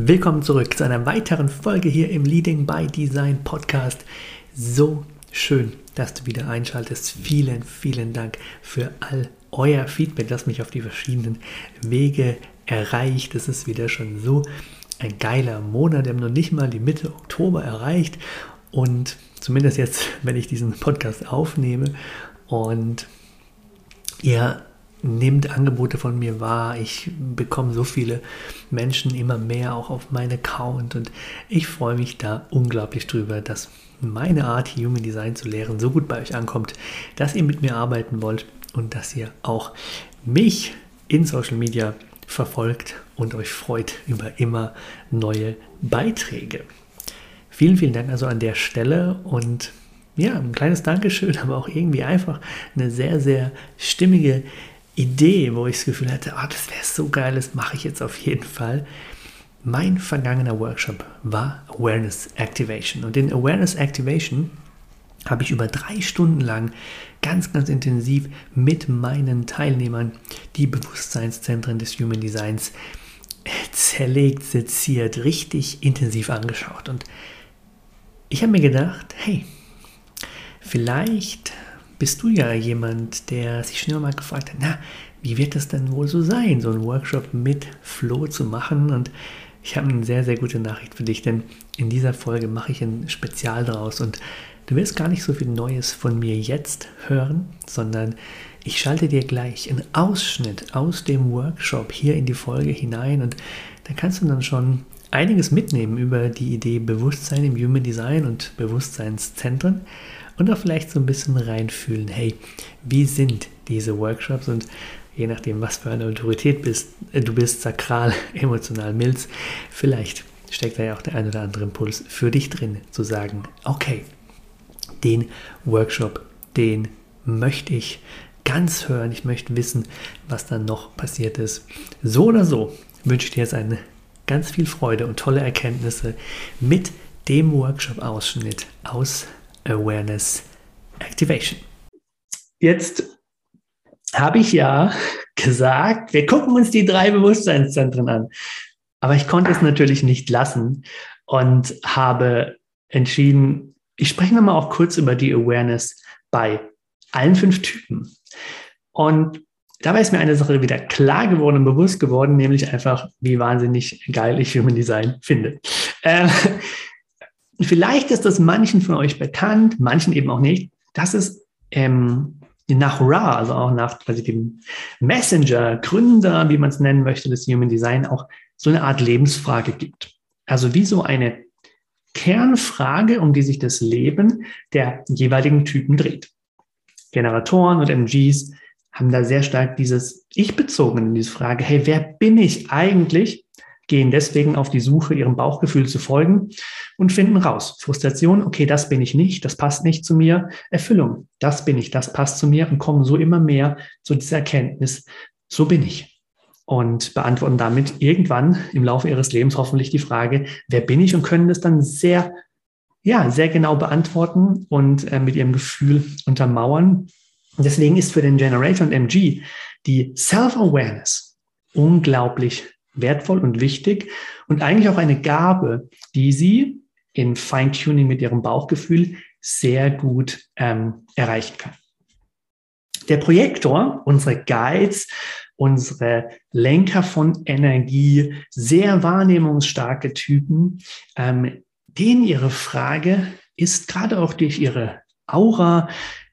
Willkommen zurück zu einer weiteren Folge hier im Leading by Design Podcast. So schön, dass du wieder einschaltest. Vielen, vielen Dank für all euer Feedback, das mich auf die verschiedenen Wege erreicht. Es ist wieder schon so ein geiler Monat. Wir haben noch nicht mal die Mitte Oktober erreicht. Und zumindest jetzt, wenn ich diesen Podcast aufnehme und ihr nehmt Angebote von mir wahr. Ich bekomme so viele Menschen immer mehr auch auf meinen Account und ich freue mich da unglaublich drüber, dass meine Art, Human Design zu lehren, so gut bei euch ankommt, dass ihr mit mir arbeiten wollt und dass ihr auch mich in Social Media verfolgt und euch freut über immer neue Beiträge. Vielen, vielen Dank also an der Stelle und ja, ein kleines Dankeschön, aber auch irgendwie einfach eine sehr, sehr stimmige Idee, wo ich das Gefühl hatte, oh, das wäre so geil, das mache ich jetzt auf jeden Fall. Mein vergangener Workshop war Awareness Activation. Und in Awareness Activation habe ich über drei Stunden lang ganz, ganz intensiv mit meinen Teilnehmern die Bewusstseinszentren des Human Designs zerlegt, seziert, richtig intensiv angeschaut. Und ich habe mir gedacht, hey, vielleicht bist du ja jemand, der sich schon immer mal gefragt hat, na, wie wird das denn wohl so sein, so einen Workshop mit Flo zu machen? Und ich habe eine sehr, sehr gute Nachricht für dich, denn in dieser Folge mache ich ein Spezial draus. Und du wirst gar nicht so viel Neues von mir jetzt hören, sondern ich schalte dir gleich einen Ausschnitt aus dem Workshop hier in die Folge hinein. Und da kannst du dann schon einiges mitnehmen über die Idee Bewusstsein im Human Design und Bewusstseinszentren und auch vielleicht so ein bisschen reinfühlen, hey, wie sind diese Workshops und je nachdem, was für eine Autorität bist, äh, du bist, sakral, emotional, milz, vielleicht steckt da ja auch der ein oder andere Impuls für dich drin, zu sagen, okay, den Workshop, den möchte ich ganz hören, ich möchte wissen, was dann noch passiert ist. So oder so wünsche ich dir jetzt eine ganz viel Freude und tolle Erkenntnisse mit dem Workshop-Ausschnitt aus Awareness Activation. Jetzt habe ich ja gesagt, wir gucken uns die drei Bewusstseinszentren an. Aber ich konnte es natürlich nicht lassen und habe entschieden, ich spreche nochmal auch kurz über die Awareness bei allen fünf Typen. Und dabei ist mir eine Sache wieder klar geworden und bewusst geworden, nämlich einfach, wie wahnsinnig geil ich Human Design finde. Äh, Vielleicht ist das manchen von euch bekannt, manchen eben auch nicht. Das ist ähm, nach Ra, also auch nach quasi dem Messenger, Gründer, wie man es nennen möchte, des Human Design, auch so eine Art Lebensfrage gibt. Also wie so eine Kernfrage, um die sich das Leben der jeweiligen Typen dreht. Generatoren und MGs haben da sehr stark dieses Ich-bezogene, diese Frage, hey, wer bin ich eigentlich? Gehen deswegen auf die Suche, ihrem Bauchgefühl zu folgen und finden raus. Frustration, okay, das bin ich nicht, das passt nicht zu mir. Erfüllung, das bin ich, das passt zu mir und kommen so immer mehr zu dieser Erkenntnis, so bin ich. Und beantworten damit irgendwann im Laufe ihres Lebens hoffentlich die Frage, wer bin ich und können das dann sehr, ja, sehr genau beantworten und äh, mit ihrem Gefühl untermauern. deswegen ist für den Generator und MG die Self-Awareness unglaublich wertvoll und wichtig und eigentlich auch eine Gabe, die sie in Feintuning mit ihrem Bauchgefühl sehr gut ähm, erreichen kann. Der Projektor, unsere Guides, unsere Lenker von Energie, sehr wahrnehmungsstarke Typen, ähm, denen ihre Frage ist gerade auch durch ihre Aura,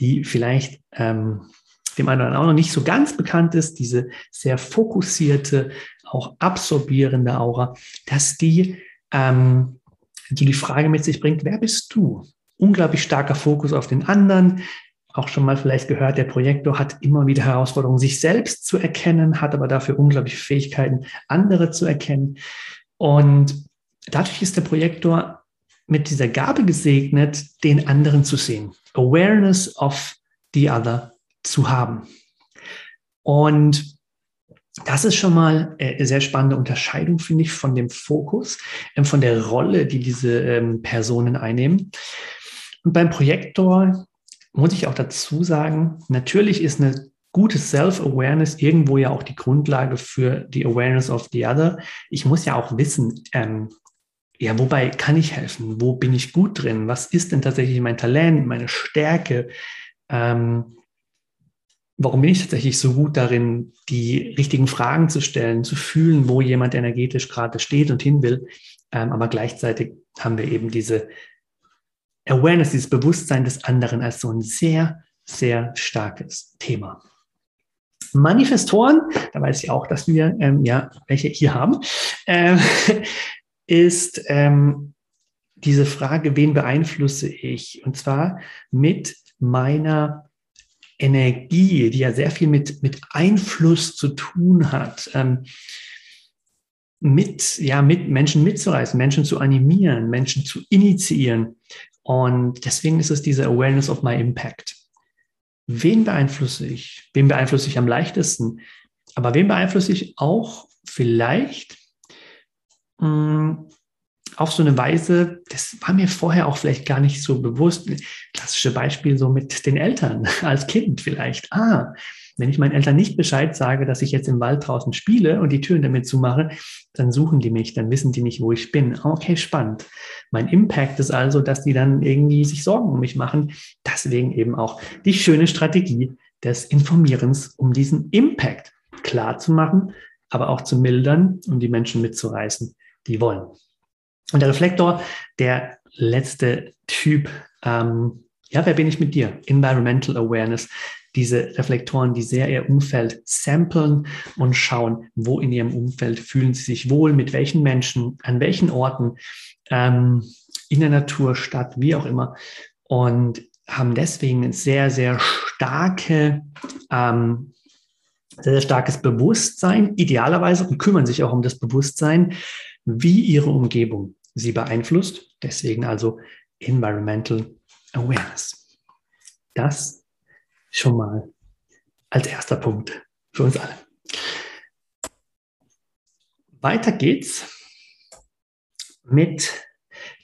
die vielleicht ähm, dem einen oder anderen nicht so ganz bekannt ist, diese sehr fokussierte, auch absorbierende Aura, dass die ähm, so die Frage mit sich bringt, wer bist du? Unglaublich starker Fokus auf den anderen, auch schon mal vielleicht gehört, der Projektor hat immer wieder Herausforderungen, sich selbst zu erkennen, hat aber dafür unglaubliche Fähigkeiten, andere zu erkennen. Und dadurch ist der Projektor mit dieser Gabe gesegnet, den anderen zu sehen. Awareness of the other zu haben. Und das ist schon mal äh, eine sehr spannende Unterscheidung, finde ich, von dem Fokus, ähm, von der Rolle, die diese ähm, Personen einnehmen. Und beim Projektor muss ich auch dazu sagen, natürlich ist eine gute Self-Awareness irgendwo ja auch die Grundlage für die Awareness of the Other. Ich muss ja auch wissen, ähm, ja, wobei kann ich helfen? Wo bin ich gut drin? Was ist denn tatsächlich mein Talent, meine Stärke? Ähm, warum bin ich tatsächlich so gut darin, die richtigen Fragen zu stellen, zu fühlen, wo jemand energetisch gerade steht und hin will? Ähm, aber gleichzeitig haben wir eben diese Awareness, dieses Bewusstsein des anderen als so ein sehr, sehr starkes Thema. Manifestoren, da weiß ich auch, dass wir ähm, ja welche hier haben, äh, ist ähm, diese Frage, wen beeinflusse ich? Und zwar mit meiner Energie, die ja sehr viel mit, mit Einfluss zu tun hat. Ähm, mit, ja, mit Menschen mitzureißen, Menschen zu animieren, Menschen zu initiieren. Und deswegen ist es diese Awareness of my impact. Wen beeinflusse ich? Wen beeinflusse ich am leichtesten? Aber wen beeinflusse ich auch vielleicht mh, hm, auf so eine Weise, das war mir vorher auch vielleicht gar nicht so bewusst. Klassische Beispiel so mit den Eltern als Kind vielleicht. Ah, wenn ich meinen Eltern nicht Bescheid sage, dass ich jetzt im Wald draußen spiele und die Türen damit zumache, dann suchen die mich, dann wissen die nicht, wo ich bin. Okay, spannend. Mein Impact ist also, dass die dann irgendwie sich Sorgen um mich machen. Deswegen eben auch die schöne Strategie des Informierens, um diesen Impact klar zu machen, aber auch zu mildern, um die Menschen mitzureißen, die wollen. Und der Reflektor, der letzte Typ, ähm, ja, wer bin ich mit dir? Environmental Awareness diese Reflektoren, die sehr ihr Umfeld samplen und schauen, wo in ihrem Umfeld fühlen sie sich wohl, mit welchen Menschen, an welchen Orten, ähm, in der Natur, Stadt, wie auch immer. Und haben deswegen ein sehr, sehr starke, ähm, sehr, sehr starkes Bewusstsein, idealerweise, und kümmern sich auch um das Bewusstsein, wie ihre Umgebung sie beeinflusst. Deswegen also Environmental Awareness. Das schon mal als erster Punkt für uns alle. Weiter geht's mit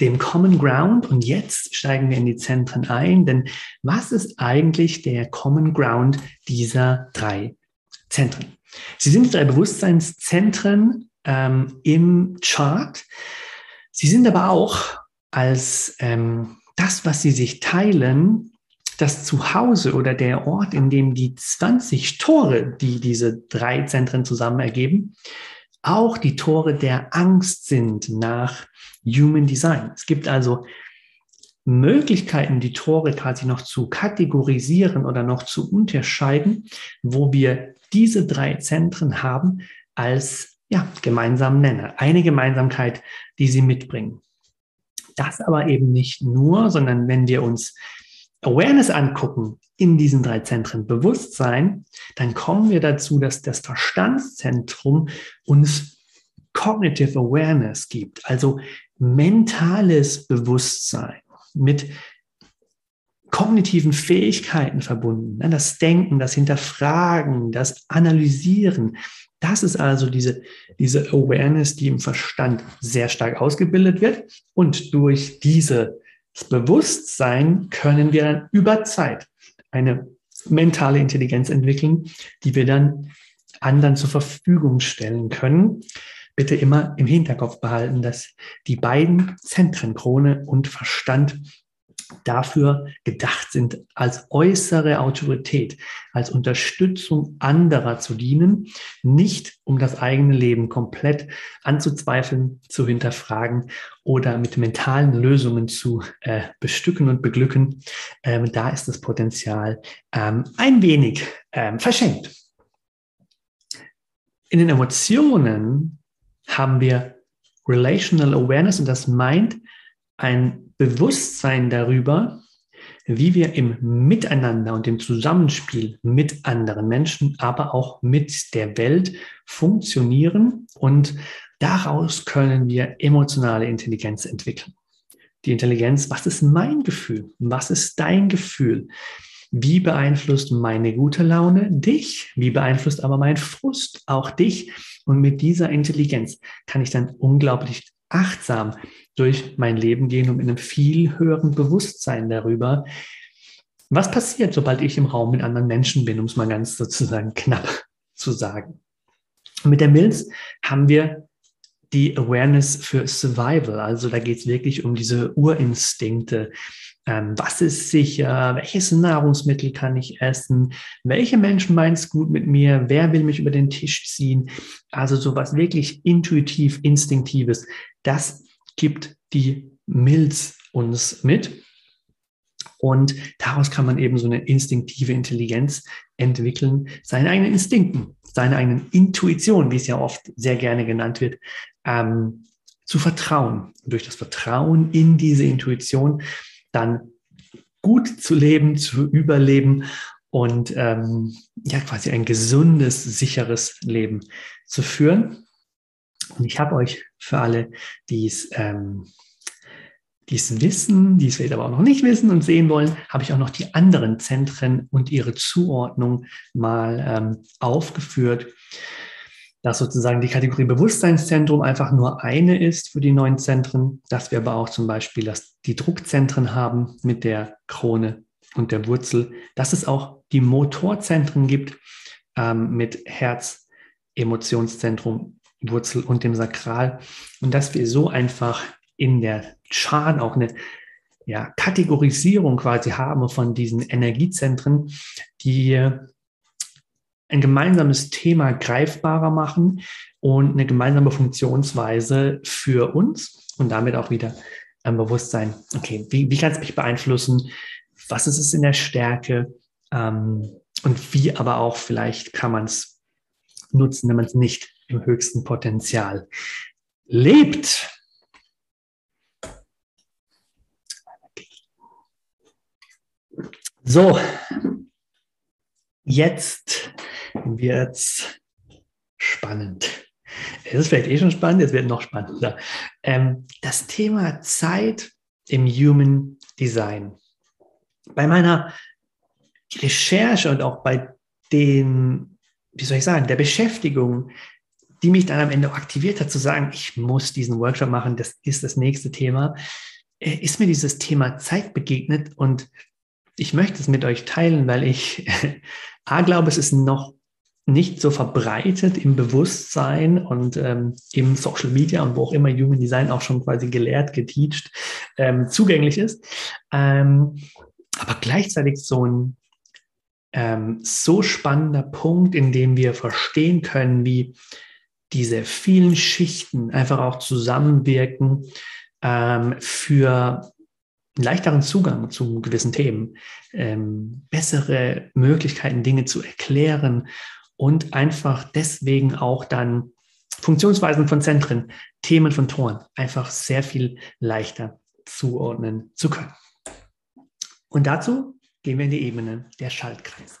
dem Common Ground und jetzt steigen wir in die Zentren ein, denn was ist eigentlich der Common Ground dieser drei Zentren? Sie sind drei Bewusstseinszentren ähm, im Chart. Sie sind aber auch als ähm, das, was sie sich teilen, das Zuhause oder der Ort, in dem die 20 Tore, die diese drei Zentren zusammen ergeben, auch die Tore der Angst sind nach Human Design. Es gibt also Möglichkeiten, die Tore quasi noch zu kategorisieren oder noch zu unterscheiden, wo wir diese drei Zentren haben als ja, gemeinsamen Nenner. Eine Gemeinsamkeit, die sie mitbringen. Das aber eben nicht nur, sondern wenn wir uns Awareness angucken in diesen drei Zentren Bewusstsein, dann kommen wir dazu, dass das Verstandszentrum uns Cognitive Awareness gibt, also mentales Bewusstsein mit kognitiven Fähigkeiten verbunden. Das Denken, das Hinterfragen, das Analysieren. Das ist also diese, diese Awareness, die im Verstand sehr stark ausgebildet wird. Und durch dieses Bewusstsein können wir dann über Zeit eine mentale Intelligenz entwickeln, die wir dann anderen zur Verfügung stellen können. Bitte immer im Hinterkopf behalten, dass die beiden Zentren, Krone und Verstand, dafür gedacht sind, als äußere Autorität, als Unterstützung anderer zu dienen, nicht um das eigene Leben komplett anzuzweifeln, zu hinterfragen oder mit mentalen Lösungen zu äh, bestücken und beglücken. Ähm, da ist das Potenzial ähm, ein wenig ähm, verschenkt. In den Emotionen haben wir Relational Awareness und das meint ein Bewusstsein darüber, wie wir im Miteinander und im Zusammenspiel mit anderen Menschen, aber auch mit der Welt funktionieren und daraus können wir emotionale Intelligenz entwickeln. Die Intelligenz, was ist mein Gefühl? Was ist dein Gefühl? Wie beeinflusst meine gute Laune dich? Wie beeinflusst aber mein Frust auch dich? Und mit dieser Intelligenz kann ich dann unglaublich achtsam durch mein Leben gehen und mit einem viel höheren Bewusstsein darüber, was passiert, sobald ich im Raum mit anderen Menschen bin, um es mal ganz sozusagen knapp zu sagen. mit der Milz haben wir die Awareness für Survival. Also da geht es wirklich um diese Urinstinkte. Ähm, was ist sicher? Welches Nahrungsmittel kann ich essen? Welche Menschen meinen es gut mit mir? Wer will mich über den Tisch ziehen? Also sowas wirklich intuitiv, instinktives. Das gibt die Milz uns mit. Und daraus kann man eben so eine instinktive Intelligenz entwickeln, seine eigenen Instinkten, seine eigenen Intuitionen, wie es ja oft sehr gerne genannt wird, ähm, zu vertrauen. Und durch das Vertrauen in diese Intuition dann gut zu leben, zu überleben und ähm, ja quasi ein gesundes, sicheres Leben zu führen. Und ich habe euch für alle, die es ähm, die es wissen, die es vielleicht aber auch noch nicht wissen und sehen wollen, habe ich auch noch die anderen Zentren und ihre Zuordnung mal ähm, aufgeführt. Dass sozusagen die Kategorie Bewusstseinszentrum einfach nur eine ist für die neuen Zentren, dass wir aber auch zum Beispiel dass die Druckzentren haben mit der Krone und der Wurzel, dass es auch die Motorzentren gibt ähm, mit Herz, Emotionszentrum, Wurzel und dem Sakral und dass wir so einfach in der Chart auch eine ja, Kategorisierung quasi haben von diesen Energiezentren, die ein gemeinsames Thema greifbarer machen und eine gemeinsame Funktionsweise für uns und damit auch wieder ein Bewusstsein, okay, wie, wie kann es mich beeinflussen? Was ist es in der Stärke? Ähm, und wie aber auch vielleicht kann man es nutzen, wenn man es nicht im höchsten Potenzial lebt. So, jetzt wird's spannend. Es ist vielleicht eh schon spannend, jetzt wird noch spannender. Ähm, das Thema Zeit im Human Design. Bei meiner Recherche und auch bei den, wie soll ich sagen, der Beschäftigung, die mich dann am Ende aktiviert hat, zu sagen, ich muss diesen Workshop machen, das ist das nächste Thema, äh, ist mir dieses Thema Zeit begegnet und ich möchte es mit euch teilen, weil ich A glaube, es ist noch nicht so verbreitet im Bewusstsein und ähm, im Social Media und wo auch immer Human Design auch schon quasi gelehrt, geteacht, ähm, zugänglich ist. Ähm, aber gleichzeitig so ein ähm, so spannender Punkt, in dem wir verstehen können, wie diese vielen Schichten einfach auch zusammenwirken ähm, für einen leichteren Zugang zu gewissen Themen, ähm, bessere Möglichkeiten, Dinge zu erklären und einfach deswegen auch dann Funktionsweisen von Zentren, Themen von Toren einfach sehr viel leichter zuordnen zu können. Und dazu gehen wir in die Ebene der Schaltkreise.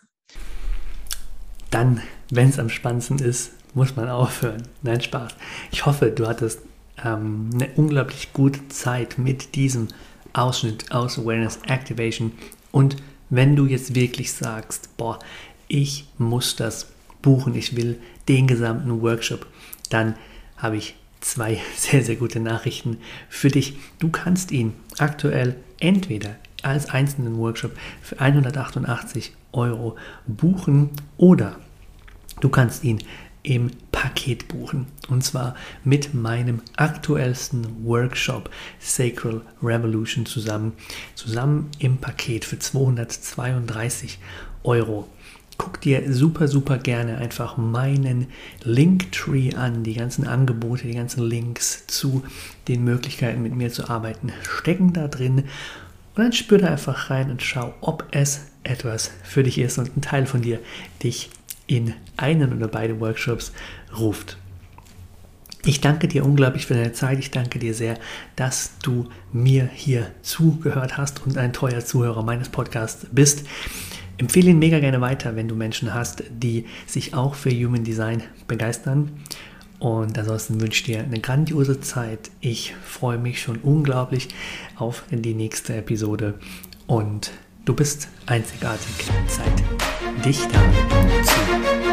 Dann, wenn es am spannendsten ist, muss man aufhören. Nein, Spaß. Ich hoffe, du hattest ähm, eine unglaublich gute Zeit mit diesem Ausschnitt aus Awareness Activation Und wenn du jetzt wirklich sagst, boah, ich muss das buchen, ich will den gesamten Workshop, dann habe ich zwei sehr, sehr gute Nachrichten für dich. Du kannst ihn aktuell entweder als einzelnen Workshop für 188 Euro buchen oder du kannst ihn im Paket buchen. Und zwar mit meinem aktuellsten Workshop Sacral Revolution zusammen. Zusammen im Paket für 232 Euro. Guck dir super, super gerne einfach meinen Linktree an. Die ganzen Angebote, die ganzen Links zu den Möglichkeiten mit mir zu arbeiten stecken da drin. Und dann spür da einfach rein und schau, ob es etwas für dich ist und ein Teil von dir dich in einen oder beide Workshops ruft. Ich danke dir unglaublich für deine Zeit. Ich danke dir sehr, dass du mir hier zugehört hast und ein treuer Zuhörer meines Podcasts bist. Empfehle ihn mega gerne weiter, wenn du Menschen hast, die sich auch für Human Design begeistern. Und ansonsten wünsche ich dir eine grandiose Zeit. Ich freue mich schon unglaublich auf die nächste Episode. Und Du bist einzigartig. Zeit, dich daran zu erinnern.